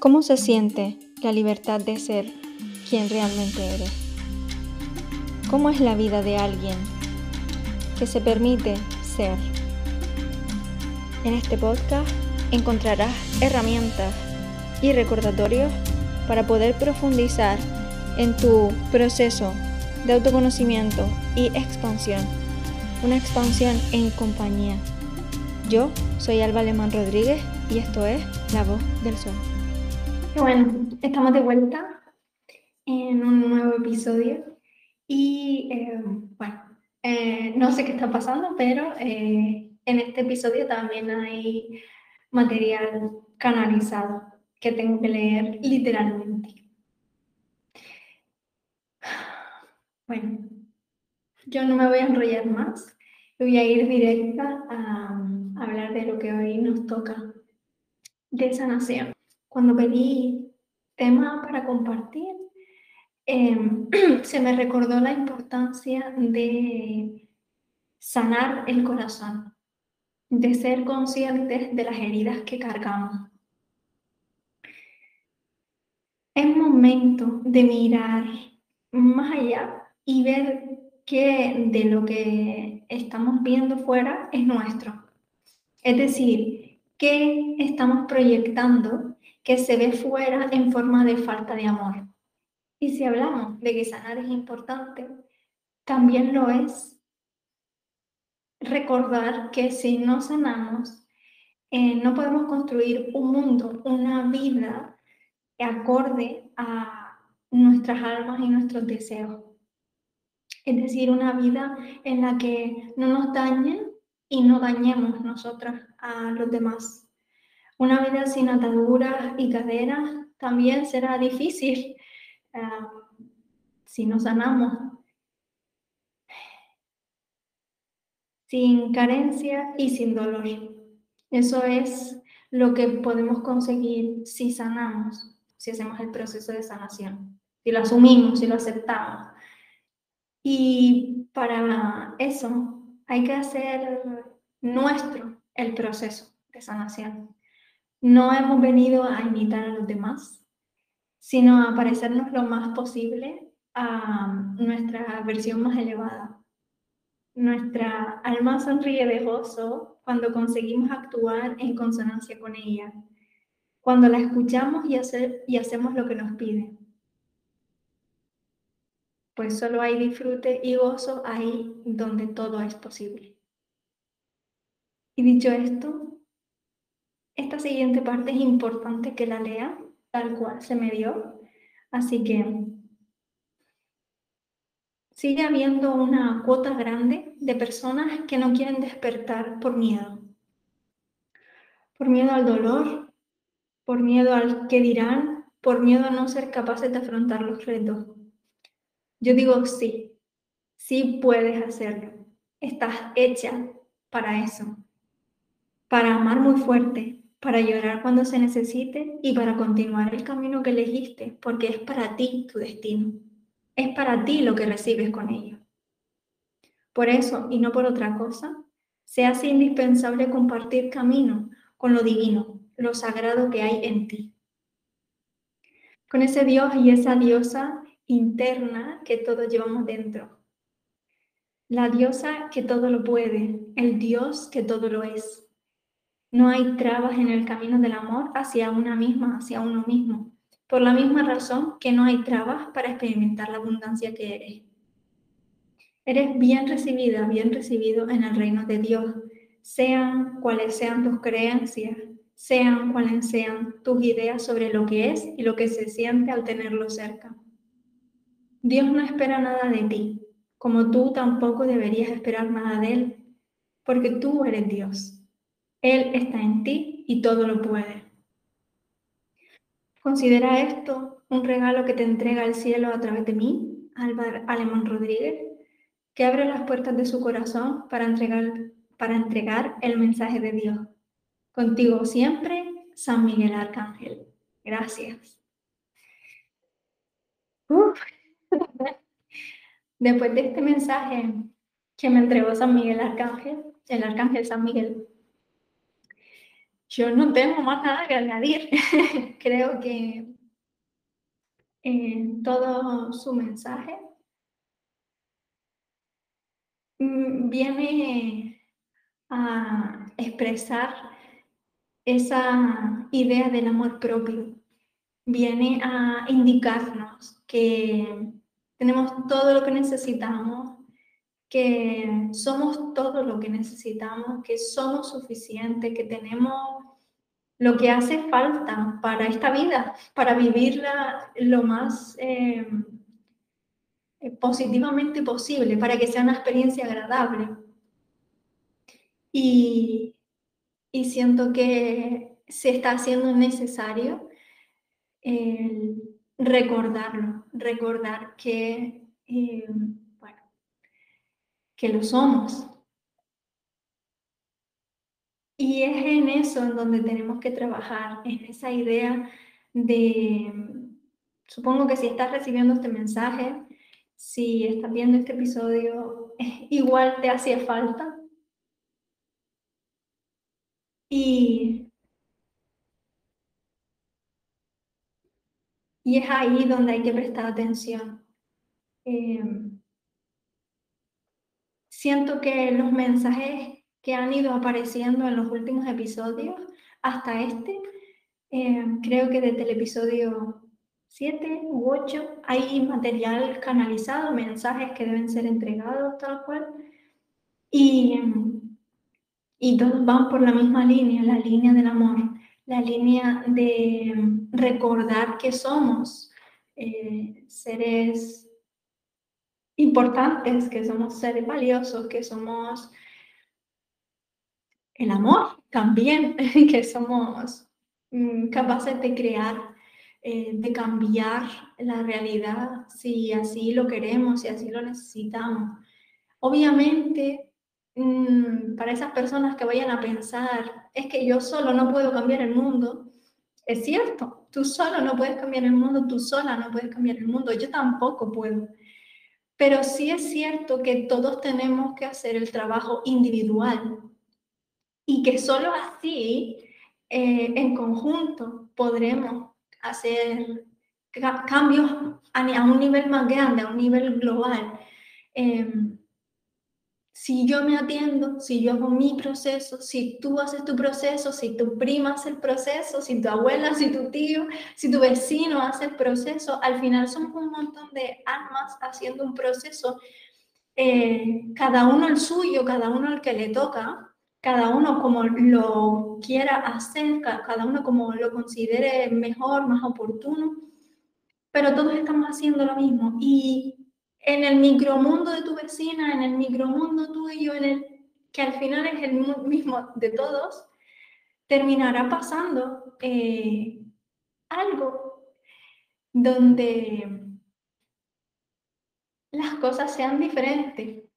¿Cómo se siente la libertad de ser quien realmente eres? ¿Cómo es la vida de alguien que se permite ser? En este podcast encontrarás herramientas y recordatorios para poder profundizar en tu proceso de autoconocimiento y expansión. Una expansión en compañía. Yo soy Alba Alemán Rodríguez y esto es La Voz del Sol. Bueno, estamos de vuelta en un nuevo episodio y eh, bueno, eh, no sé qué está pasando, pero eh, en este episodio también hay material canalizado que tengo que leer literalmente. Bueno, yo no me voy a enrollar más, voy a ir directa a, hablar de lo que hoy nos toca de sanación. Cuando pedí tema para compartir, em, se me recordó la importancia de sanar el corazón, de ser conscientes de las heridas que cargamos. Es momento de mirar más allá y ver que de lo que estamos viendo fuera es nuestro. Es decir, ¿qué estamos proyectando que se ve fuera en forma de falta de amor? Y si hablamos de que sanar es importante, también lo es recordar que si no sanamos, eh, no podemos construir un mundo, una vida acorde a nuestras almas y nuestros deseos es decir, una vida en la que no nos dañen y no dañemos nosotras a los demás. Una vida sin ataduras y cadenas también será difícil ah, si nos sanamos. Sin carencia y sin dolor. Eso es lo que podemos conseguir si sanamos, si hacemos el proceso de sanación, si lo asumimos, si lo aceptamos. Y para eso hay que hacer nuestro el proceso de sanación. No hemos venido a imitar a los demás, sino a parecernos lo más posible a nuestra versión más elevada. Nuestra alma sonríe de gozo cuando conseguimos actuar en consonancia con ella, cuando la escuchamos y, hacemos lo que nos pide pues solo hay disfrute y gozo ahí donde todo es posible. Y dicho esto, esta siguiente parte es importante que la lea tal cual se me dio, así que sigue habiendo una cuota grande de personas que no quieren despertar por miedo. Por miedo al dolor, por miedo al que dirán, por miedo a no ser capaces de afrontar los retos. Yo digo sí, sí puedes hacerlo. Estás hecha para eso, para amar muy fuerte, para llorar cuando se necesite y para continuar el camino que elegiste, porque es para ti tu destino. Es para ti lo que recibes con ello. Por eso, y no por otra cosa, se hace indispensable compartir camino con lo divino, lo sagrado que hay en ti. Con ese Dios y esa diosa interna que todos llevamos dentro. La diosa que todo lo puede, el Dios que todo lo es. No hay trabas en el camino del amor hacia una misma, hacia uno mismo, por la misma razón que no hay trabas para experimentar la abundancia que eres. Eres bien recibida, bien recibido en el reino de Dios, sean cuales sean tus creencias, sean cuales sean tus ideas sobre lo que es y lo que se siente al tenerlo cerca. Dios no espera nada de ti, como tú tampoco deberías esperar nada de Él, porque tú eres Dios. Él está en ti y todo lo puede. Considera esto un regalo que te entrega el cielo a través de mí, Álvaro Alemán Rodríguez, que abre las puertas de su corazón para entregar, para entregar el mensaje de Dios. Contigo siempre, San Miguel Arcángel. Gracias. Después de este mensaje que me entregó San Miguel Arcángel, el Arcángel San Miguel, yo no tengo más nada que añadir. Creo que en todo su mensaje mm, viene a expresar esa idea del amor propio, viene a indicarnos que tenemos todo lo que necesitamos, que somos todo lo que necesitamos, que somos suficientes, que tenemos lo que hace falta para esta vida, para vivirla lo más eh, positivamente posible, para que sea una experiencia agradable. Y, siento que se está haciendo necesario recordarlo, recordar que, eh, que lo somos, y es en eso en donde tenemos que trabajar, en esa idea de, supongo que si estás recibiendo este mensaje, si estás viendo este episodio, igual te hacía falta. Y, y es ahí donde hay que prestar atención. Em, siento que los mensajes que han ido apareciendo en los últimos episodios hasta este. Eh, creo que desde el episodio 7 u 8 hay material canalizado, mensajes que deben ser entregados tal cual. Y, y todos van por la misma línea, la línea del amor, la línea de recordar que somos eh, seres importantes, que somos seres valiosos, que somos el amor también, que somos mm, capaces de crear, eh, de cambiar la realidad si así lo queremos, si así lo necesitamos. Obviamente, mm, para esas personas que vayan a pensar, es que yo solo no puedo cambiar el mundo, es cierto, tú solo no puedes cambiar el mundo, tú sola no puedes cambiar el mundo, yo tampoco puedo. Pero sí es cierto que todos tenemos que hacer el trabajo individual y que solo así, eh, en conjunto, podremos hacer cambios a, un nivel más grande, a un nivel global. Em, si yo me atiendo, si yo hago mi proceso, si tú haces tu proceso, si tu prima hace el proceso, si tu abuela, si tu tío, si tu vecino hace el proceso, al final somos un montón de almas haciendo un proceso, eh, cada uno el suyo, cada uno el que le toca, cada uno como lo quiera hacer, cada uno como lo considere mejor, más oportuno, pero todos estamos haciendo lo mismo. Y en el micromundo de tu vecina, en el micromundo tuyo, en el que al final es el mismo de todos, terminará pasando eh, algo donde las cosas sean diferentes,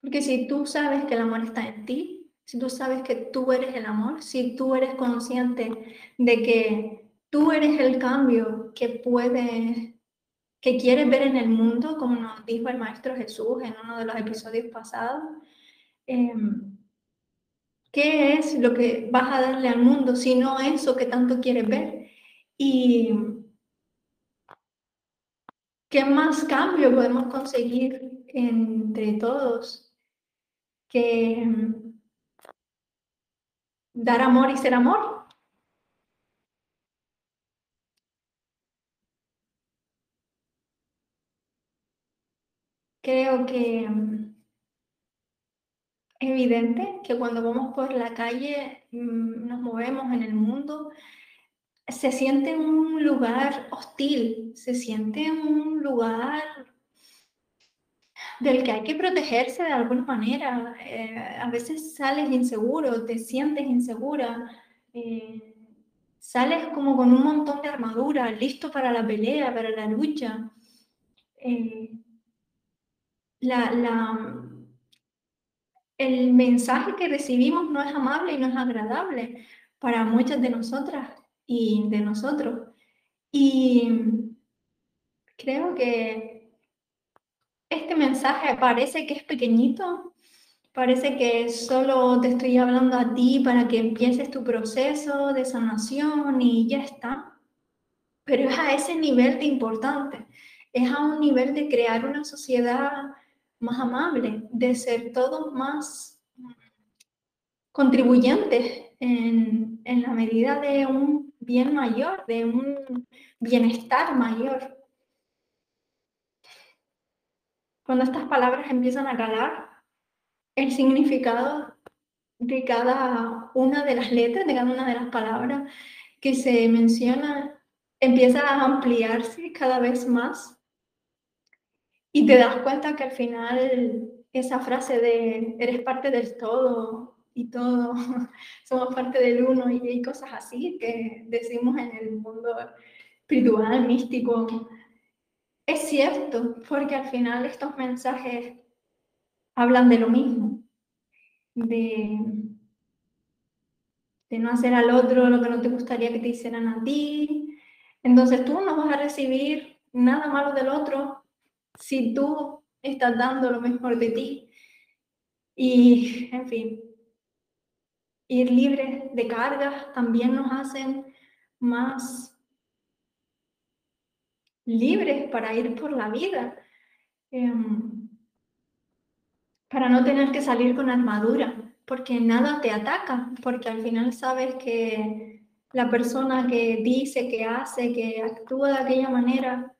Porque si tú sabes que el amor está en ti, si tú sabes que tú eres el amor, si tú eres consciente de que tú eres el cambio que puedes, que quieres ver en el mundo, como nos dijo el Maestro Jesús en uno de los episodios pasados, em, ¿qué es lo que vas a darle al mundo si no eso que tanto quieres ver? Y ¿qué más cambio podemos conseguir entre todos que mm, dar amor y ser amor. Creo que mm, es evidente que cuando vamos por la calle, mm, nos movemos en el mundo, se siente un lugar hostil, se siente un lugar del que hay que protegerse de alguna manera. Eh, a veces sales inseguro, te sientes insegura, eh, sales como con un montón de armadura, listo para la pelea, para la lucha. Eh, el mensaje que recibimos no es amable y no es agradable para muchas de nosotras y de nosotros. Y creo que este mensaje parece que es pequeñito, parece que solo te estoy hablando a ti para que empieces tu proceso de sanación y ya está. Pero es a ese nivel de importante, es a un nivel de crear una sociedad más amable, de ser todos más contribuyentes en, en la medida de un bien mayor, de un bienestar mayor. Cuando estas palabras empiezan a calar, el significado de cada una de las letras, de cada una de las palabras que se menciona, empieza a ampliarse cada vez más. Y te das cuenta que al final esa frase de eres parte del todo y todo, somos parte del uno y hay cosas así que decimos en el mundo espiritual, místico, es cierto, porque al final estos mensajes hablan de lo mismo, de, no hacer al otro lo que no te gustaría que te hicieran a ti. Entonces tú no vas a recibir nada malo del otro si tú estás dando lo mejor de ti. Y, en fin, ir libre de cargas también nos hacen más libres para ir por la vida, em, para no tener que salir con armadura, porque nada te ataca, porque al final sabes que la persona que dice, que hace, que actúa de aquella manera,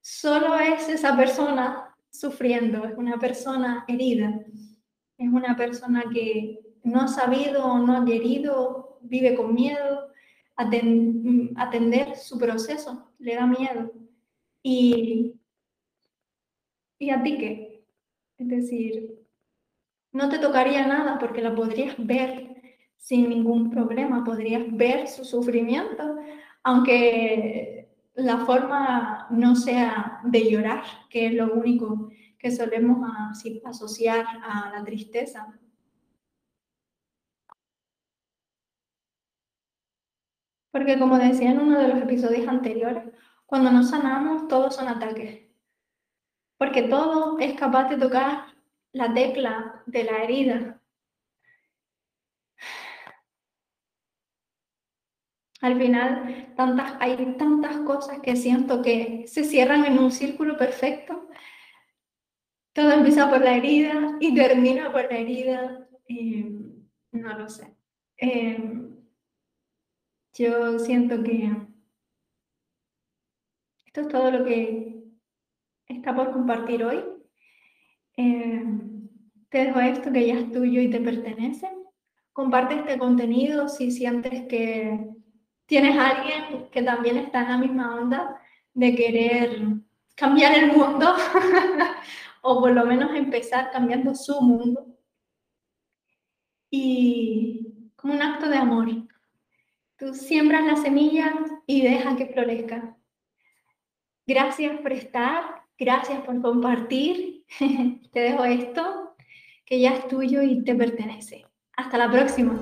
solo es esa persona sufriendo, es una persona herida, es una persona que no ha sabido o no ha querido, vive con miedo, atender su proceso, le da miedo. Y, y a ti qué? Es decir, no te tocaría nada porque la podrías ver sin ningún problema, podrías ver su sufrimiento, aunque la forma no sea de llorar, que es lo único que solemos asociar a la tristeza. Porque como decía en uno de los episodios anteriores, cuando nos sanamos, todos son ataques. Porque todo es capaz de tocar la tecla de la herida. Al final, tantas, hay tantas cosas que siento que se cierran en un círculo perfecto. Todo empieza por la herida y termina por la herida. no lo sé. Em, yo siento que esto es todo lo que está por compartir hoy. Eh, te dejo esto que ya es tuyo y te pertenece. Comparte este contenido si sientes que tienes alguien que también está en la misma onda de querer cambiar el mundo o por lo menos empezar cambiando su mundo. Y como un acto de amor, tú siembras la semilla y deja que florezca. Gracias por estar, gracias por compartir. Te dejo esto que ya es tuyo y te pertenece. Hasta la próxima.